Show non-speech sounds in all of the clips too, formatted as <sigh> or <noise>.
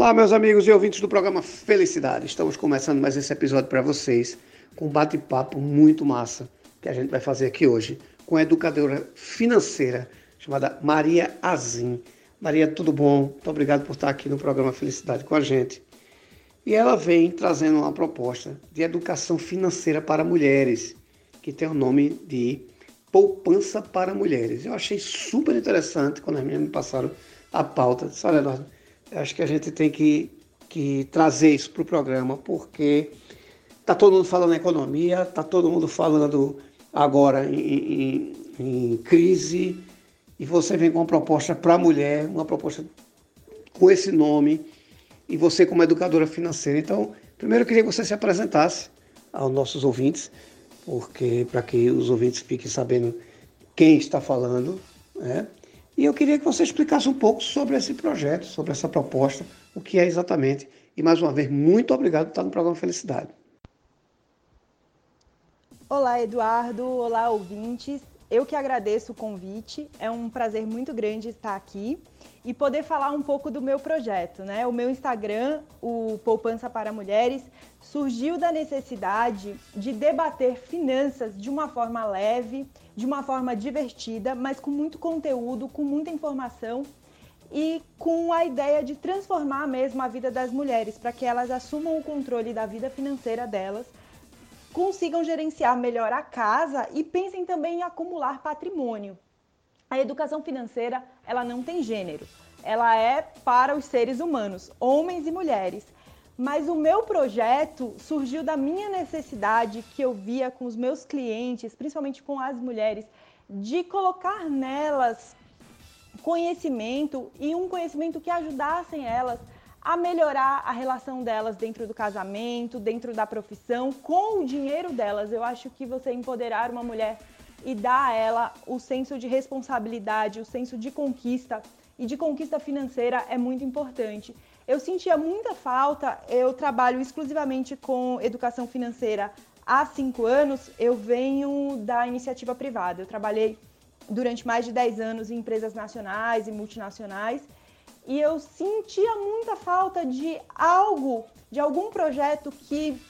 Olá, meus amigos e ouvintes do programa Felicidade. Estamos começando mais esse episódio para vocês com um bate-papo muito massa que a gente vai fazer aqui hoje com a educadora financeira chamada Maria Azim. Maria, tudo bom? Muito obrigado por estar aqui no programa Felicidade com a gente. E ela vem trazendo uma proposta de educação financeira para mulheres, que tem o nome de Poupança para Mulheres. Eu achei super interessante quando as meninas me passaram a pauta. Disse, olha, acho que a gente tem que, que trazer isso para o programa, porque está todo mundo falando em economia, está todo mundo falando agora em, em, em, crise, e você vem com uma proposta para a mulher, uma proposta com esse nome, e você como educadora financeira. Então, primeiro eu queria que você se apresentasse aos nossos ouvintes, porque para que os ouvintes fiquem sabendo quem está falando, né? E eu queria que você explicasse um pouco sobre esse projeto, sobre essa proposta, o que é exatamente. E mais uma vez, muito obrigado por estar no programa Felicidade. Olá, Eduardo. Olá, ouvintes. Eu que agradeço o convite. É um prazer muito grande estar aqui e poder falar um pouco do meu projeto, né? O meu Instagram, o Poupança para Mulheres, surgiu da necessidade de debater finanças de uma forma leve, de uma forma divertida, mas com muito conteúdo, com muita informação e com a ideia de transformar mesmo a vida das mulheres para que elas assumam o controle da vida financeira delas, consigam gerenciar melhor a casa e pensem também em acumular patrimônio. A educação financeira, ela não tem gênero. Ela é para os seres humanos, homens e mulheres. Mas o meu projeto surgiu da minha necessidade que eu via com os meus clientes, principalmente com as mulheres, de colocar nelas conhecimento e um conhecimento que ajudassem elas a melhorar a relação delas dentro do casamento, dentro da profissão, com o dinheiro delas. Eu acho que você empoderar uma mulher e dar a ela o senso de responsabilidade, o senso de conquista e de conquista financeira é muito importante. Eu sentia muita falta, eu trabalho exclusivamente com educação financeira há cinco anos, eu venho da iniciativa privada. Eu trabalhei durante mais de 10 anos em empresas nacionais e multinacionais e eu sentia muita falta de algo, de algum projeto que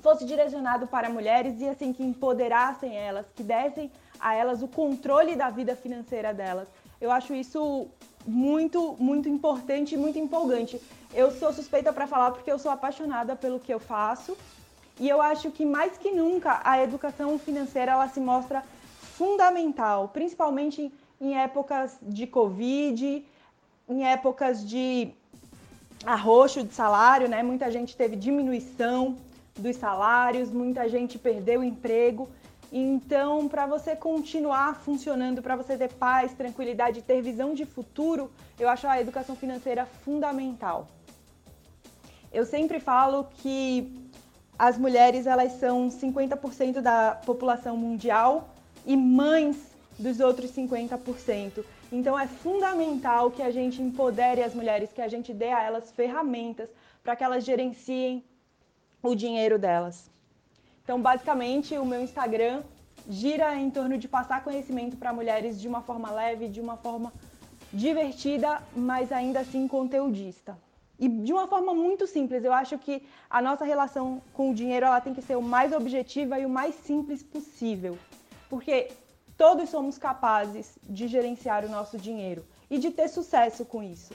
fosse direcionado para mulheres e assim que empoderassem elas, que dessem a elas o controle da vida financeira delas. Eu acho isso muito, muito importante e muito empolgante. Eu sou suspeita para falar porque eu sou apaixonada pelo que eu faço e eu acho que mais que nunca a educação financeira ela se mostra fundamental, principalmente em épocas de Covid, em épocas de arroxo de salário, né? Muita gente teve diminuição dos salários, muita gente perdeu o emprego. Então, para você continuar funcionando, para você ter paz, tranquilidade, ter visão de futuro, eu acho a educação financeira fundamental. Eu sempre falo que as mulheres elas são 50% da população mundial e mães dos outros 50%. Então é fundamental que a gente empodere as mulheres, que a gente dê a elas ferramentas para que elas gerenciem o dinheiro delas. Então, basicamente, o meu Instagram gira em torno de passar conhecimento para mulheres de uma forma leve, de uma forma divertida, mas ainda assim conteudista. E de uma forma muito simples, eu acho que a nossa relação com o dinheiro ela tem que ser o mais objetiva e o mais simples possível. Porque todos somos capazes de gerenciar o nosso dinheiro e de ter sucesso com isso.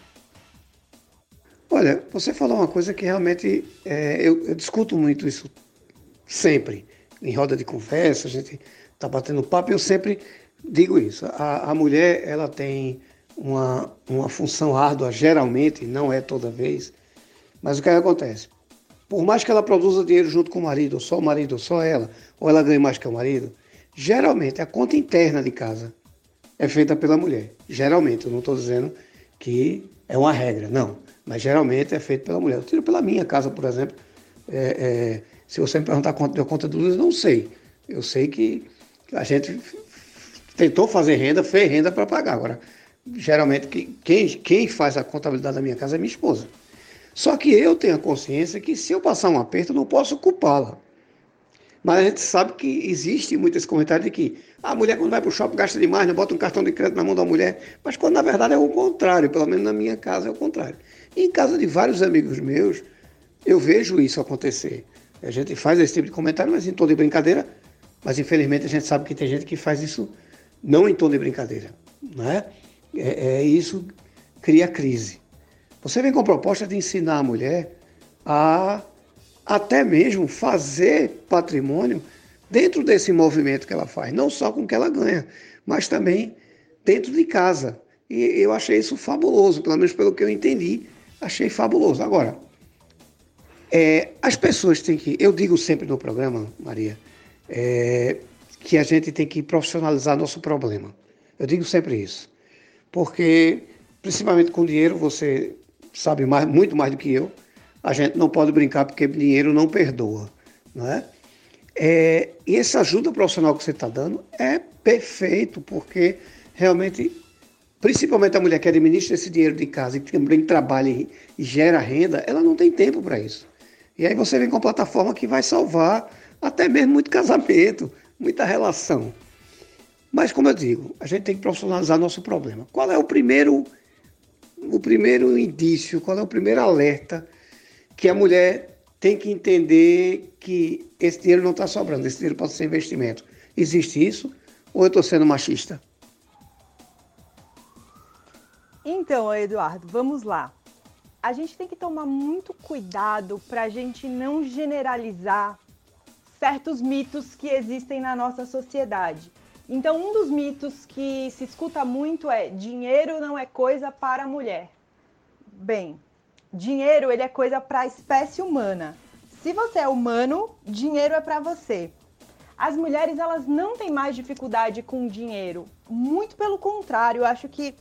Olha, você falou uma coisa que realmente é, eu, eu, discuto muito isso sempre. Em roda de conversa, a gente está batendo papo e eu sempre digo isso. A, a mulher, ela tem uma, uma função árdua, geralmente, não é toda vez, mas o que, é acontece? Por mais que ela produza dinheiro junto com o marido, ou só o marido, ou só ela, ou ela ganhe mais que o marido, geralmente a conta interna de casa é feita pela mulher. Geralmente, eu não estou dizendo que é uma regra, não mas geralmente é feito pela mulher. Eu tiro pela minha casa, por exemplo. É, é, se você me perguntar quanto deu conta de luz, eu não sei. Eu sei que a gente tentou fazer renda, fez renda para pagar. Agora, geralmente, quem, quem faz a contabilidade da minha casa é minha esposa. Só que eu tenho a consciência que se eu passar um aperto, eu não posso culpá-la. Mas a gente sabe que existe muito esse comentário de que a mulher quando vai para o shopping gasta demais, não bota um cartão de crédito na mão da mulher. Mas quando na verdade é o contrário, pelo menos na minha casa é o contrário. E em casa de vários amigos meus, eu vejo isso acontecer. A gente faz esse tipo de comentário, mas em tom de brincadeira. Mas infelizmente a gente sabe que tem gente que faz isso não em tom de brincadeira. Né? É, é isso cria crise. Você vem com a proposta de ensinar a mulher a até mesmo fazer patrimônio dentro desse movimento que ela faz, não só com o que ela ganha, mas também dentro de casa. E eu achei isso fabuloso, pelo menos pelo que eu entendi, achei fabuloso. Agora, é, as pessoas têm que. Eu digo sempre no programa, Maria, é, que a gente tem que profissionalizar nosso problema. Eu digo sempre isso. Porque, principalmente com dinheiro, você sabe mais, muito mais do que eu, a gente não pode brincar porque dinheiro não perdoa. Não é? É, e essa ajuda profissional que você está dando é perfeito, porque realmente, principalmente a mulher que administra esse dinheiro de casa e também trabalha e, gera renda, ela não tem tempo para isso. E aí você vem com uma plataforma que vai salvar até mesmo muito casamento, muita relação. Mas como eu digo, a gente tem que profissionalizar nosso problema. Qual é o primeiro o primeiro indício, qual é o primeiro alerta que a mulher tem que entender que esse dinheiro não está sobrando, esse dinheiro pode ser investimento. Existe isso? Ou eu estou sendo machista? Então, Eduardo, vamos lá. A gente tem que tomar muito cuidado para a gente não generalizar certos mitos que existem na nossa sociedade. Então, um dos mitos que se escuta muito é dinheiro não é coisa para mulher. Bem, dinheiro ele é coisa para a espécie humana. Se você é humano, dinheiro é para você. As mulheres elas não têm mais dificuldade com dinheiro. Muito pelo contrário, eu acho que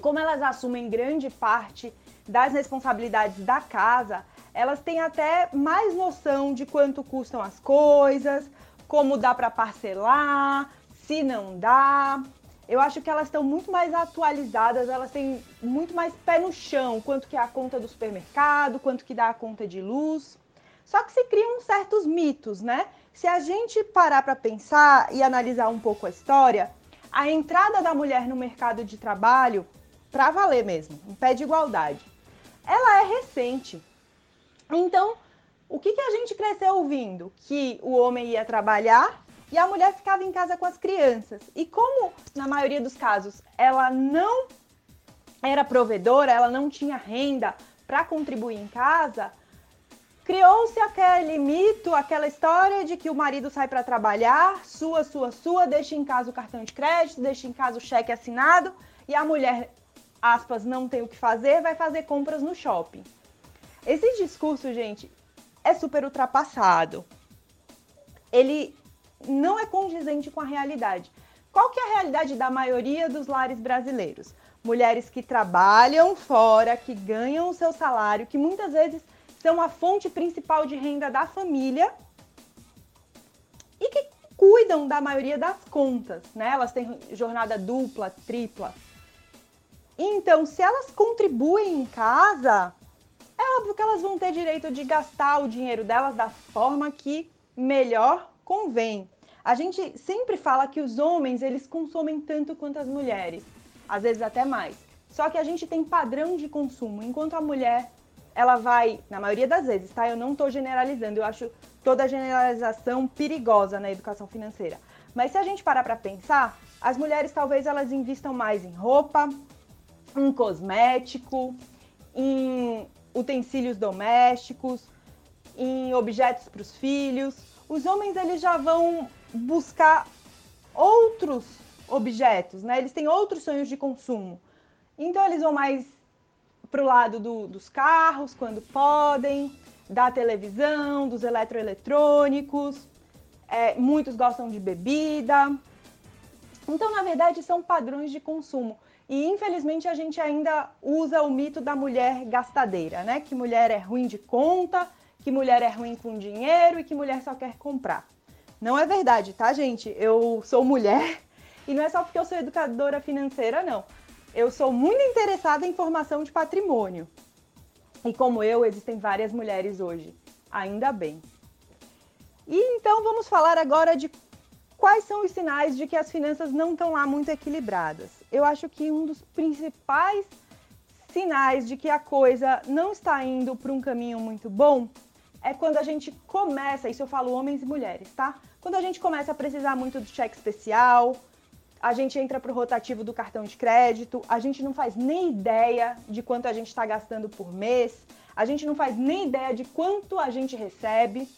como elas assumem grande parte das responsabilidades da casa, elas têm até mais noção de quanto custam as coisas, como dá para parcelar, se não dá. Eu acho que elas estão muito mais atualizadas, elas têm muito mais pé no chão, quanto que é a conta do supermercado, quanto que dá a conta de luz. Só que se criam certos mitos, né? Se a gente parar para pensar e analisar um pouco a história, a entrada da mulher no mercado de trabalho, para valer mesmo, em pé de igualdade, ela é recente. Então, o que, que a gente cresceu ouvindo? Que o homem ia trabalhar e a mulher ficava em casa com as crianças. E como, na maioria dos casos, ela não era provedora, ela não tinha renda para contribuir em casa, criou-se aquele mito, aquela história de que o marido sai para trabalhar, sua, sua, sua, deixa em casa o cartão de crédito, deixa em casa o cheque assinado e a mulher, aspas, não tem o que fazer, vai fazer compras no shopping. Esse discurso, gente, é super ultrapassado. Ele não é condizente com a realidade. Qual que é a realidade da maioria dos lares brasileiros? Mulheres que trabalham fora, que ganham o seu salário, que muitas vezes são a fonte principal de renda da família e que cuidam da maioria das contas, né? Elas têm jornada dupla, tripla. Então, se elas contribuem em casa, é óbvio que elas vão ter direito de gastar o dinheiro delas da forma que melhor convém. A gente sempre fala que os homens, eles consomem tanto quanto as mulheres, às vezes até mais. Só que a gente tem padrão de consumo, enquanto a mulher, ela vai, na maioria das vezes, tá? Eu não estou generalizando, eu acho toda generalização perigosa na educação financeira. Mas se a gente parar para pensar, as mulheres talvez elas investam mais em roupa, em cosmético, em utensílios domésticos, em objetos para os filhos. Os homens eles já vão buscar outros objetos, né? Eles têm outros sonhos de consumo. Então eles vão mais para o lado do, dos carros, quando podem, da televisão, dos eletroeletrônicos. É, muitos gostam de bebida. Então, na verdade, são padrões de consumo. E infelizmente a gente ainda usa o mito da mulher gastadeira, né? Que mulher é ruim de conta, que mulher é ruim com dinheiro e que mulher só quer comprar. Não é verdade, tá, gente? Eu sou mulher <laughs> e não é só porque eu sou educadora financeira, não. Eu sou muito interessada em formação de patrimônio. E como eu, existem várias mulheres hoje. Ainda bem. E então vamos falar agora de quais são os sinais de que as finanças não estão lá muito equilibradas eu acho que um dos principais sinais de que a coisa não está indo para um caminho muito bom é quando a gente começa, isso eu falo homens e mulheres, tá? Quando a gente começa a precisar muito do cheque especial, a gente entra para o rotativo do cartão de crédito, a gente não faz nem ideia de quanto a gente está gastando por mês, a gente não faz nem ideia de quanto a gente recebe.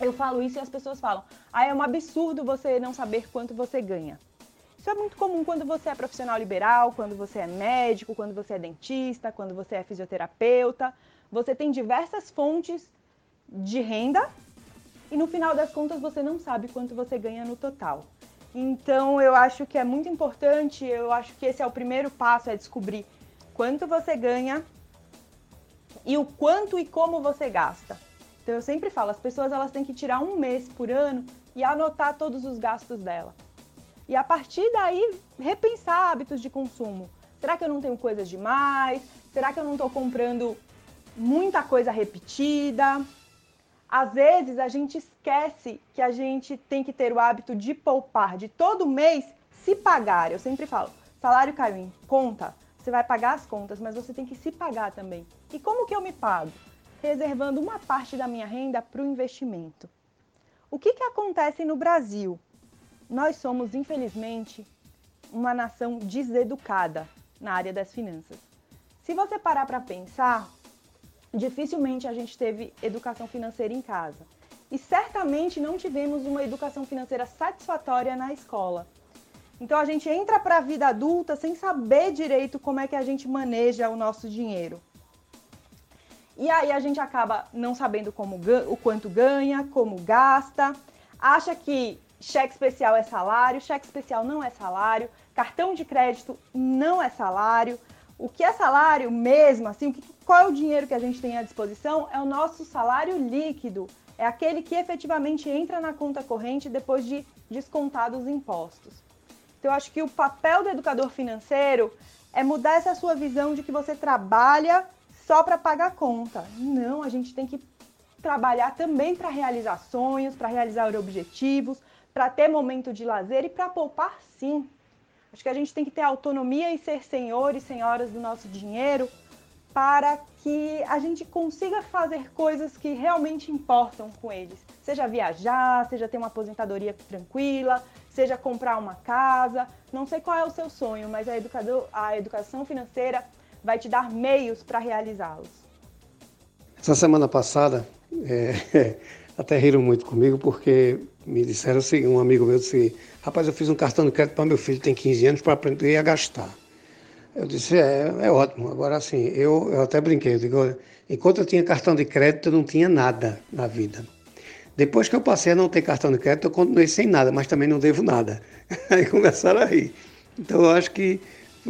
Eu falo isso e as pessoas falam: ah, é um absurdo você não saber quanto você ganha. Isso é muito comum quando você é profissional liberal, quando você é médico, quando você é dentista, quando você é fisioterapeuta. Você tem diversas fontes de renda e no final das contas você não sabe quanto você ganha no total. Então eu acho que é muito importante, eu acho que esse é o primeiro passo, é descobrir quanto você ganha e o quanto e como você gasta. Então eu sempre falo, as pessoas elas têm que tirar um mês por ano e anotar todos os gastos dela. E a partir daí repensar hábitos de consumo. Será que eu não tenho coisas demais? Será que eu não estou comprando muita coisa repetida? Às vezes a gente esquece que a gente tem que ter o hábito de poupar, de todo mês se pagar. Eu sempre falo, salário caiu em conta, você vai pagar as contas, mas você tem que se pagar também. E como que eu me pago? Reservando uma parte da minha renda para o investimento. O que, que acontece no Brasil? Nós somos, infelizmente, uma nação deseducada na área das finanças. Se você parar para pensar, dificilmente a gente teve educação financeira em casa. E certamente não tivemos uma educação financeira satisfatória na escola. Então a gente entra para a vida adulta sem saber direito como é que a gente maneja o nosso dinheiro. E aí a gente acaba não sabendo como o quanto ganha, como gasta, acha que cheque especial é salário, cheque especial não é salário, cartão de crédito não é salário, o que é salário mesmo, assim, qual é o dinheiro que a gente tem à disposição? É o nosso salário líquido. É aquele que efetivamente entra na conta corrente depois de descontados os impostos. Então, eu acho que o papel do educador financeiro é mudar essa sua visão de que você trabalha só para pagar conta. Não, a gente tem que trabalhar também para realizar sonhos, para realizar objetivos, para ter momento de lazer e para poupar sim. Acho que a gente tem que ter autonomia e ser senhores senhoras do nosso dinheiro para que a gente consiga fazer coisas que realmente importam com eles. Seja viajar, seja ter uma aposentadoria tranquila, seja comprar uma casa. Não sei qual é o seu sonho, mas a, educador, a educação financeira vai te dar meios para realizá-los. Essa semana passada, é, <laughs> até riram muito comigo porque me disseram assim, um amigo meu disse, rapaz, eu fiz um cartão de crédito para meu filho, tem 15 anos, para aprender a gastar. Eu disse, é, é ótimo. Agora, assim, eu, eu até brinquei, eu digo, enquanto eu tinha cartão de crédito, eu não tinha nada na vida. Depois que eu passei a não ter cartão de crédito, eu continuei sem nada, mas também não devo nada. <laughs> Aí começaram a rir. Então, eu acho que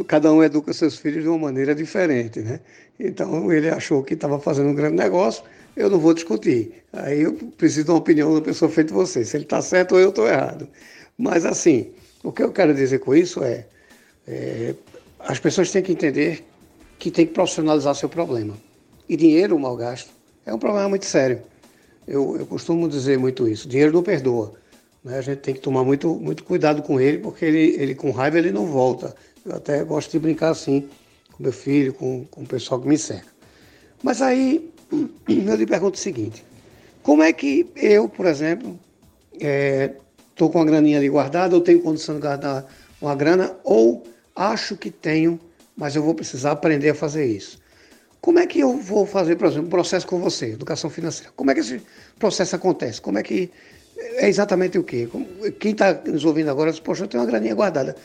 cada um educa seus filhos de uma maneira diferente, né? Então, ele achou que estava fazendo um grande negócio, eu não vou discutir. Aí eu preciso de uma opinião da pessoa feita você, se ele está certo ou eu estou errado. Mas assim, o que eu quero dizer com isso é, é, as pessoas têm que entender que tem que profissionalizar seu problema. E dinheiro mal gasto é um problema muito sério. Eu, eu costumo dizer muito isso. Dinheiro não perdoa. Né? A gente tem que tomar muito, muito cuidado com ele, porque ele, ele com raiva ele não volta. Eu até gosto de brincar assim com meu filho, com, com o pessoal que me cerca. Mas aí eu lhe pergunto o seguinte: como é que eu, por exemplo, estou é, com a graninha ali guardada, ou tenho condição de guardar uma grana, ou acho que tenho, mas eu vou precisar aprender a fazer isso? Como é que eu vou fazer, por exemplo, um processo com você, educação financeira? Como é que esse processo acontece? Como é que é exatamente o quê? Quem está nos ouvindo agora diz, poxa, eu tenho uma graninha guardada.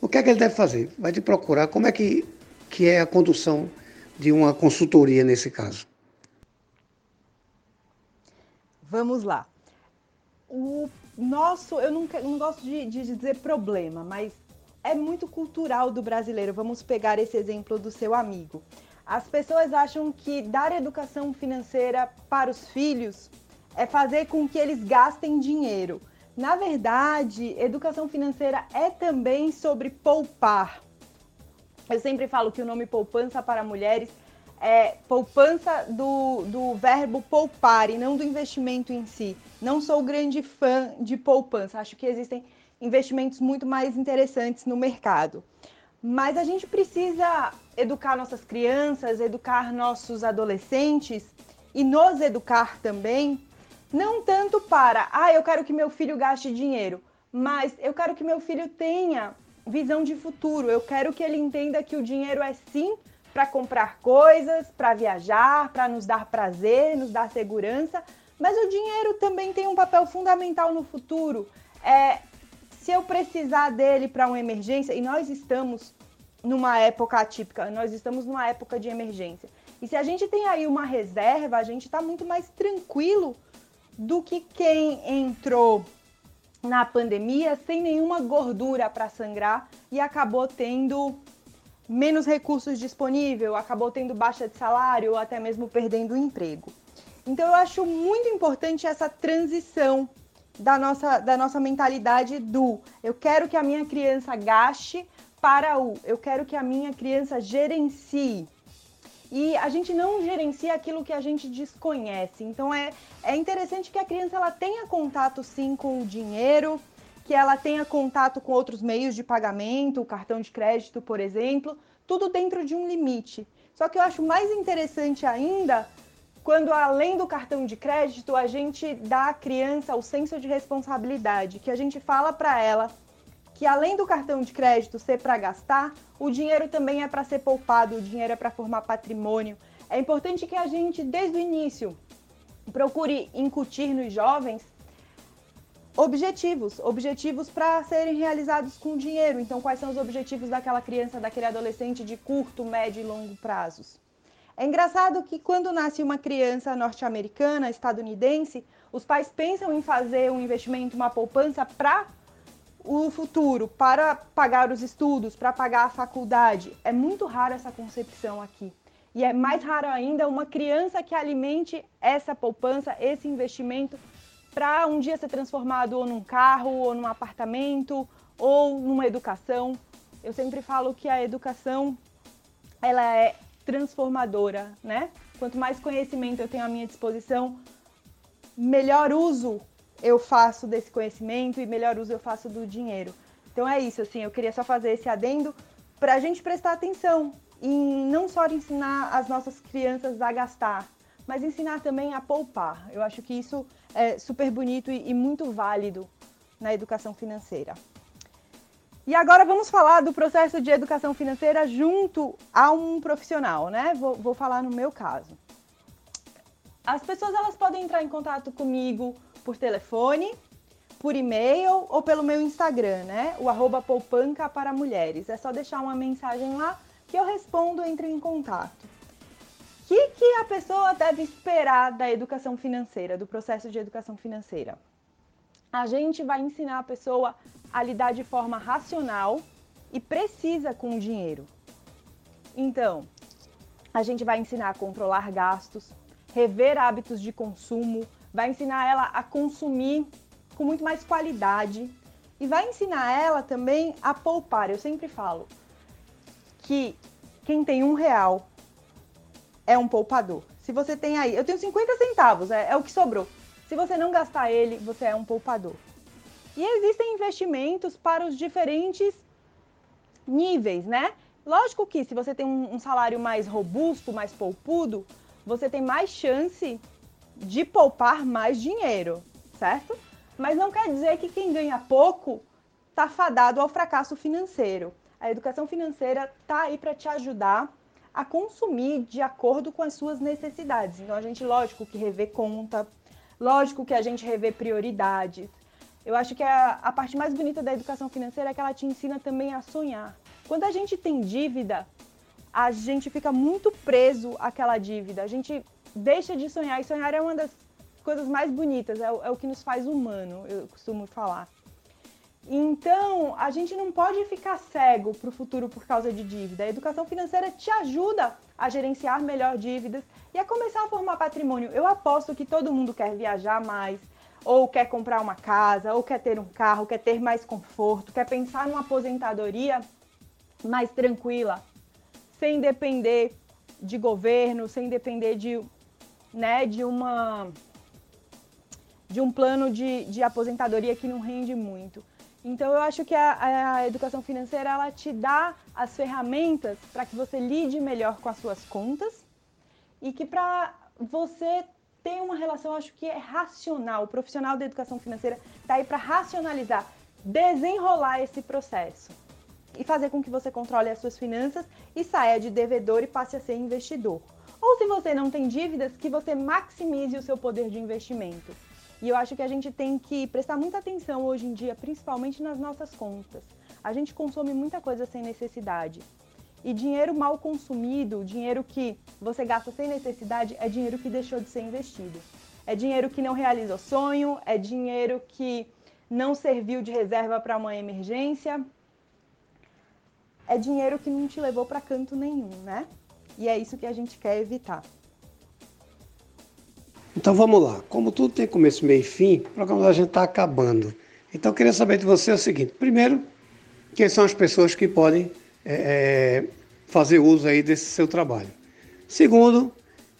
O que é que ele deve fazer? Vai te procurar. Como é que, que é a condução de uma consultoria nesse caso? Vamos lá. O nosso, eu não, não gosto de, de dizer problema, mas é muito cultural do brasileiro. Vamos pegar esse exemplo do seu amigo. As pessoas acham que dar educação financeira para os filhos é fazer com que eles gastem dinheiro. Na verdade, educação financeira é também sobre poupar. Eu sempre falo que o nome poupança para mulheres é, poupança do, do verbo poupar e não do investimento em si. Não sou grande fã de poupança, acho que existem investimentos muito mais interessantes no mercado. Mas a gente precisa educar nossas crianças, educar nossos adolescentes e nos educar também, não tanto para, ah, eu quero que meu filho gaste dinheiro, mas eu quero que meu filho tenha visão de futuro. Eu quero que ele entenda que o dinheiro é sim para comprar coisas, para viajar, para nos dar prazer, nos dar segurança, mas o dinheiro também tem um papel fundamental no futuro. É, se eu precisar dele para uma emergência, e nós estamos numa época atípica, nós estamos numa época de emergência. E se a gente tem aí uma reserva, a gente está muito mais tranquilo do que quem entrou na pandemia sem nenhuma gordura para sangrar e acabou tendo menos recursos disponíveis, acabou tendo baixa de salário ou até mesmo perdendo o emprego. Então eu acho muito importante essa transição da nossa, da nossa mentalidade do eu quero que a minha criança gaste para o eu quero que a minha criança gerencie. E a gente não gerencia aquilo que a gente desconhece. Então é, é interessante que a criança ela tenha contato sim com o dinheiro, que ela tenha contato com outros meios de pagamento, o cartão de crédito, por exemplo, tudo dentro de um limite. Só que eu acho mais interessante ainda quando além do cartão de crédito, a gente dá à criança o senso de responsabilidade, que a gente fala para ela que além do cartão de crédito ser para gastar, o dinheiro também é para ser poupado, o dinheiro é para formar patrimônio. É importante que a gente, desde o início, procure incutir nos jovens objetivos, objetivos para serem realizados com dinheiro. Então, quais são os objetivos daquela criança, daquele adolescente de curto, médio e longo prazos? É engraçado que quando nasce uma criança norte-americana, estadunidense, os pais pensam em fazer um investimento, uma poupança para o futuro, para pagar os estudos, para pagar a faculdade. É muito raro essa concepção aqui. E é mais raro ainda uma criança que alimente essa poupança, esse investimento, para um dia ser transformado ou num carro, ou num apartamento, ou numa educação. Eu sempre falo que a educação ela é transformadora, né? Quanto mais conhecimento eu tenho à minha disposição, melhor uso eu faço desse conhecimento e melhor uso eu faço do dinheiro. Então é isso, assim, eu queria só fazer esse adendo para a gente prestar atenção em não só ensinar as nossas crianças a gastar, mas ensinar também a poupar. Eu acho que isso é super bonito e, e muito válido na educação financeira. E agora vamos falar do processo de educação financeira junto a um profissional, né? Vou, vou falar no meu caso. As pessoas elas podem entrar em contato comigo por telefone, por e-mail ou pelo meu Instagram, né? O arroba poupanca para mulheres. É só deixar uma mensagem lá que eu respondo, entre em contato. Que, que a pessoa deve esperar da educação financeira, do processo de educação financeira? A gente vai ensinar a pessoa a lidar de forma racional e precisa com o dinheiro. Então, a gente vai ensinar a controlar gastos, rever hábitos de consumo, vai ensinar ela a consumir com muito mais qualidade e vai ensinar ela também a poupar. Eu sempre falo que quem tem um real é um poupador. Se você tem aí, eu tenho 50 centavos, é, é o que sobrou. Se você não gastar ele, você é um poupador. E existem investimentos para os diferentes níveis, né? Lógico que se você tem um, um salário mais robusto, mais poupudo, você tem mais chance de poupar mais dinheiro, certo? Mas não quer dizer que quem ganha pouco está fadado ao fracasso financeiro. A educação financeira está aí para te ajudar a consumir de acordo com as suas necessidades. Então a gente, lógico, que rever conta, lógico que a gente rever prioridades, eu acho que a, a parte mais bonita da educação financeira é que ela te ensina também a sonhar. Quando a gente tem dívida, a gente fica muito preso àquela dívida. A gente deixa de sonhar. E sonhar é uma das coisas mais bonitas, é, é o que nos faz humano, eu costumo falar. Então, a gente não pode ficar cego para o futuro por causa de dívida. A educação financeira te ajuda a gerenciar melhor dívidas e a começar a formar patrimônio. Eu aposto que todo mundo quer viajar mais, ou quer comprar uma casa, ou quer ter um carro, quer ter mais conforto, quer pensar numa aposentadoria mais tranquila, sem depender de governo, sem depender de, né, de uma de um plano de, de aposentadoria que não rende muito. Então eu acho que a, a educação financeira ela te dá as ferramentas para que você lide melhor com as suas contas e que para você ter uma relação, acho que é racional. O profissional da educação financeira está aí para racionalizar, desenrolar esse processo e fazer com que você controle as suas finanças e saia de devedor e passe a ser investidor. Ou se você não tem dívidas, que você maximize o seu poder de investimento. E eu acho que a gente tem que prestar muita atenção hoje em dia, principalmente nas nossas contas. A gente consome muita coisa sem necessidade. E dinheiro mal consumido, dinheiro que você gasta sem necessidade, é dinheiro que deixou de ser investido. É dinheiro que não realiza o sonho, é dinheiro que não serviu de reserva para uma emergência. É dinheiro que não te levou para canto nenhum, né? E é isso que a gente quer evitar. Então vamos lá. Como tudo tem começo, meio e fim, o programa da gente está acabando. Então eu queria saber de você o seguinte: primeiro, quem são as pessoas que podem é, fazer uso aí desse seu trabalho? Segundo,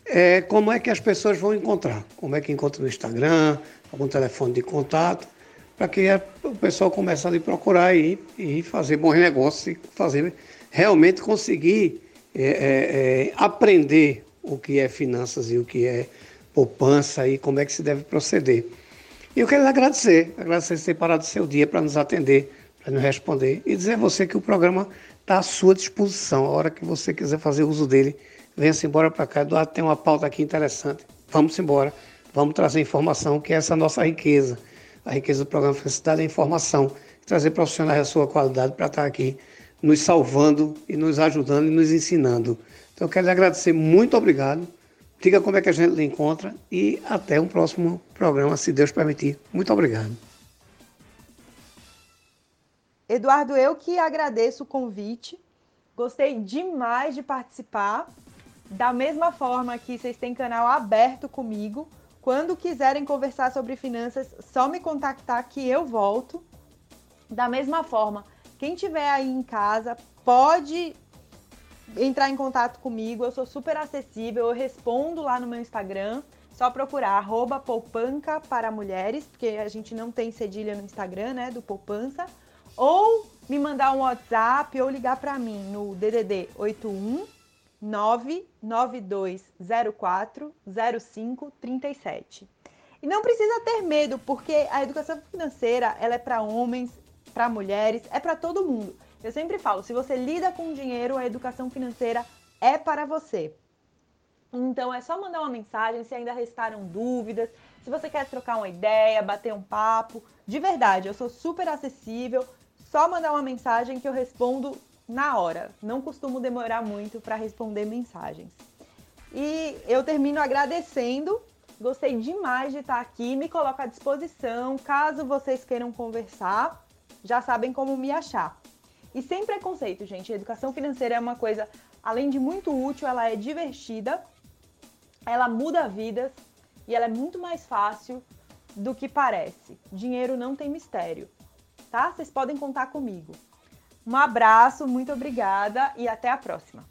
é, como é que as pessoas vão encontrar? Como é que encontra no Instagram, algum telefone de contato, para que a, o pessoal comece a lhe procurar aí e fazer bons negócios e fazer realmente conseguir é, é, aprender o que é finanças e o que é poupança e como é que se deve proceder. E eu quero lhe agradecer, agradecer ter parado seu dia para nos atender, para nos responder e dizer a você que o programa está à sua disposição. A hora que você quiser fazer uso dele, venha-se embora para cá. Eduardo tem uma pauta aqui interessante. Vamos embora, vamos trazer informação, que é essa nossa riqueza. A riqueza do programa Felicidade é informação. Trazer profissionais da sua qualidade para estar aqui nos salvando e nos ajudando e nos ensinando. Então eu quero lhe agradecer, muito obrigado. Diga como é que a gente lhe encontra e até um próximo programa, se Deus permitir. Muito obrigado. Eduardo, eu que agradeço o convite. Gostei demais de participar. Da mesma forma que vocês têm canal aberto comigo. Quando quiserem conversar sobre finanças, só me contactar que eu volto. Da mesma forma, quem tiver aí em casa pode entrar em contato comigo, eu sou super acessível, eu respondo lá no meu Instagram. Só procurar arroba poupanca para mulheres, porque a gente não tem cedilha no Instagram, né, do poupança. Ou me mandar um WhatsApp ou ligar para mim no DDD 81 99204 0537. E não precisa ter medo, porque a educação financeira ela é para homens, para mulheres, é para todo mundo. Eu sempre falo, se você lida com dinheiro, a educação financeira é para você. Então é só mandar uma mensagem se ainda restaram dúvidas, se você quer trocar uma ideia, bater um papo. De verdade, eu sou super acessível. Só mandar uma mensagem que eu respondo na hora. Não costumo demorar muito para responder mensagens. E eu termino agradecendo. Gostei demais de estar aqui. Me coloco à disposição. Caso vocês queiram conversar, já sabem como me achar. E sem preconceito, gente. A educação financeira é uma coisa, além de muito útil, ela é divertida, ela muda vidas e ela é muito mais fácil do que parece. Dinheiro não tem mistério, tá? Vocês podem contar comigo. Um abraço, muito obrigada e até a próxima.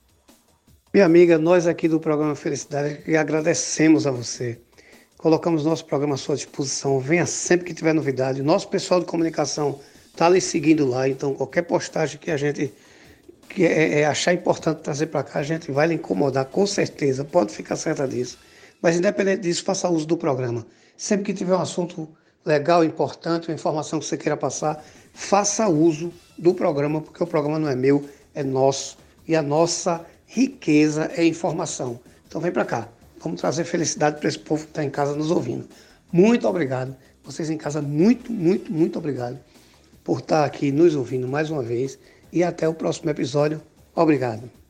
Minha amiga, nós aqui do programa Felicidade agradecemos a você. Colocamos nosso programa à sua disposição. Venha sempre que tiver novidade. Nosso pessoal de comunicação está lhe seguindo lá, então qualquer postagem que a gente que é, é achar importante trazer para cá, a gente vai lhe incomodar, com certeza, pode ficar certa disso. Mas independente disso, faça uso do programa. Sempre que tiver um assunto legal, importante, uma informação que você queira passar, faça uso do programa, porque o programa não é meu, é nosso. E a nossa riqueza é informação. Então vem para cá. Vamos trazer felicidade para esse povo que está em casa nos ouvindo. Muito obrigado. Vocês em casa, muito, muito, muito obrigado por estar aqui nos ouvindo mais uma vez e até o próximo episódio. Obrigado.